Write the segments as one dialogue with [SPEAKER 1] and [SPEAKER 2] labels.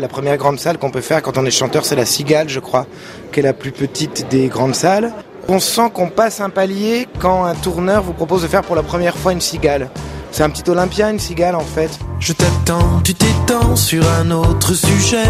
[SPEAKER 1] La première grande salle qu'on peut faire quand on est chanteur, c'est la Cigale, je crois, qui est la plus petite des grandes salles. On sent qu'on passe un palier quand un tourneur vous propose de faire pour la première fois une cigale. C'est un petit Olympia, une cigale en fait.
[SPEAKER 2] Je t'attends, tu t'étends sur un autre sujet.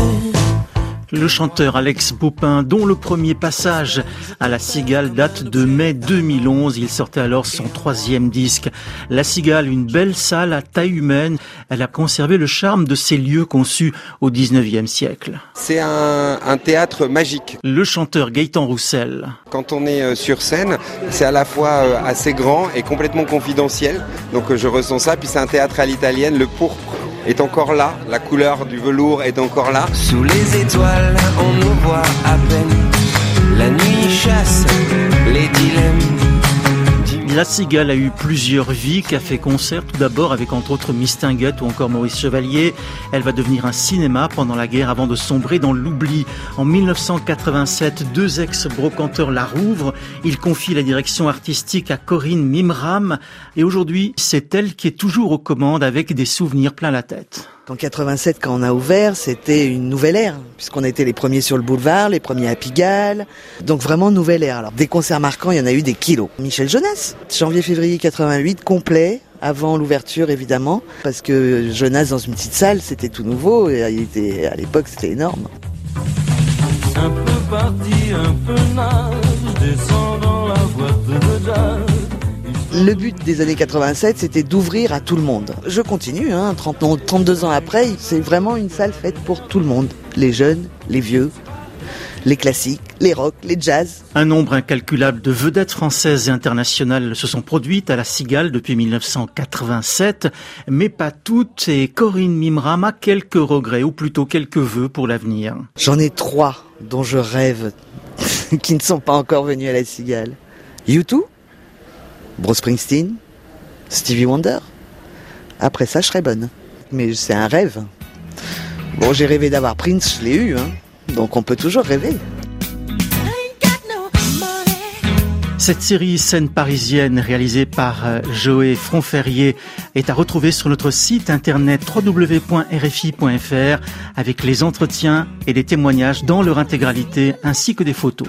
[SPEAKER 3] Le chanteur Alex Baupin, dont le premier passage à La Cigale date de mai 2011, il sortait alors son troisième disque. La Cigale, une belle salle à taille humaine, elle a conservé le charme de ces lieux conçus au 19e siècle.
[SPEAKER 4] C'est un, un, théâtre magique.
[SPEAKER 3] Le chanteur Gaëtan Roussel.
[SPEAKER 4] Quand on est euh, sur scène, c'est à la fois euh, assez grand et complètement confidentiel. Donc euh, je ressens ça. Puis c'est un théâtre à l'italienne, le pourpre est encore là, la couleur du velours est encore là.
[SPEAKER 2] Sous les étoiles, on nous voit à peine. La nuit chasse.
[SPEAKER 3] La Cigale a eu plusieurs vies, café-concert, tout d'abord avec entre autres Mistinguette ou encore Maurice Chevalier. Elle va devenir un cinéma pendant la guerre avant de sombrer dans l'oubli. En 1987, deux ex-brocanteurs la rouvrent. Ils confient la direction artistique à Corinne Mimram. Et aujourd'hui, c'est elle qui est toujours aux commandes avec des souvenirs plein la tête.
[SPEAKER 5] En 87, quand on a ouvert, c'était une nouvelle ère, puisqu'on était les premiers sur le boulevard, les premiers à Pigalle. Donc vraiment nouvelle ère. Alors des concerts marquants, il y en a eu des kilos. Michel Jonas, janvier-février 88, complet, avant l'ouverture évidemment, parce que Jonas dans une petite salle, c'était tout nouveau, et à l'époque c'était énorme.
[SPEAKER 2] Un peu parti, un peu nage, descend
[SPEAKER 5] Le but des années 87, c'était d'ouvrir à tout le monde. Je continue, hein, 30 ans, 32 ans après, c'est vraiment une salle faite pour tout le monde. Les jeunes, les vieux, les classiques, les rock, les jazz.
[SPEAKER 3] Un nombre incalculable de vedettes françaises et internationales se sont produites à la Cigale depuis 1987, mais pas toutes, et Corinne Mimram a quelques regrets, ou plutôt quelques vœux pour l'avenir.
[SPEAKER 5] J'en ai trois dont je rêve, qui ne sont pas encore venus à la Cigale. U2 Bruce Springsteen, Stevie Wonder. Après ça, je serais bonne. Mais c'est un rêve. Bon, j'ai rêvé d'avoir Prince, je l'ai eu, hein. Donc on peut toujours rêver.
[SPEAKER 3] Cette série scène parisienne réalisée par Joé Fronferrier est à retrouver sur notre site internet www.rfi.fr avec les entretiens et les témoignages dans leur intégralité ainsi que des photos.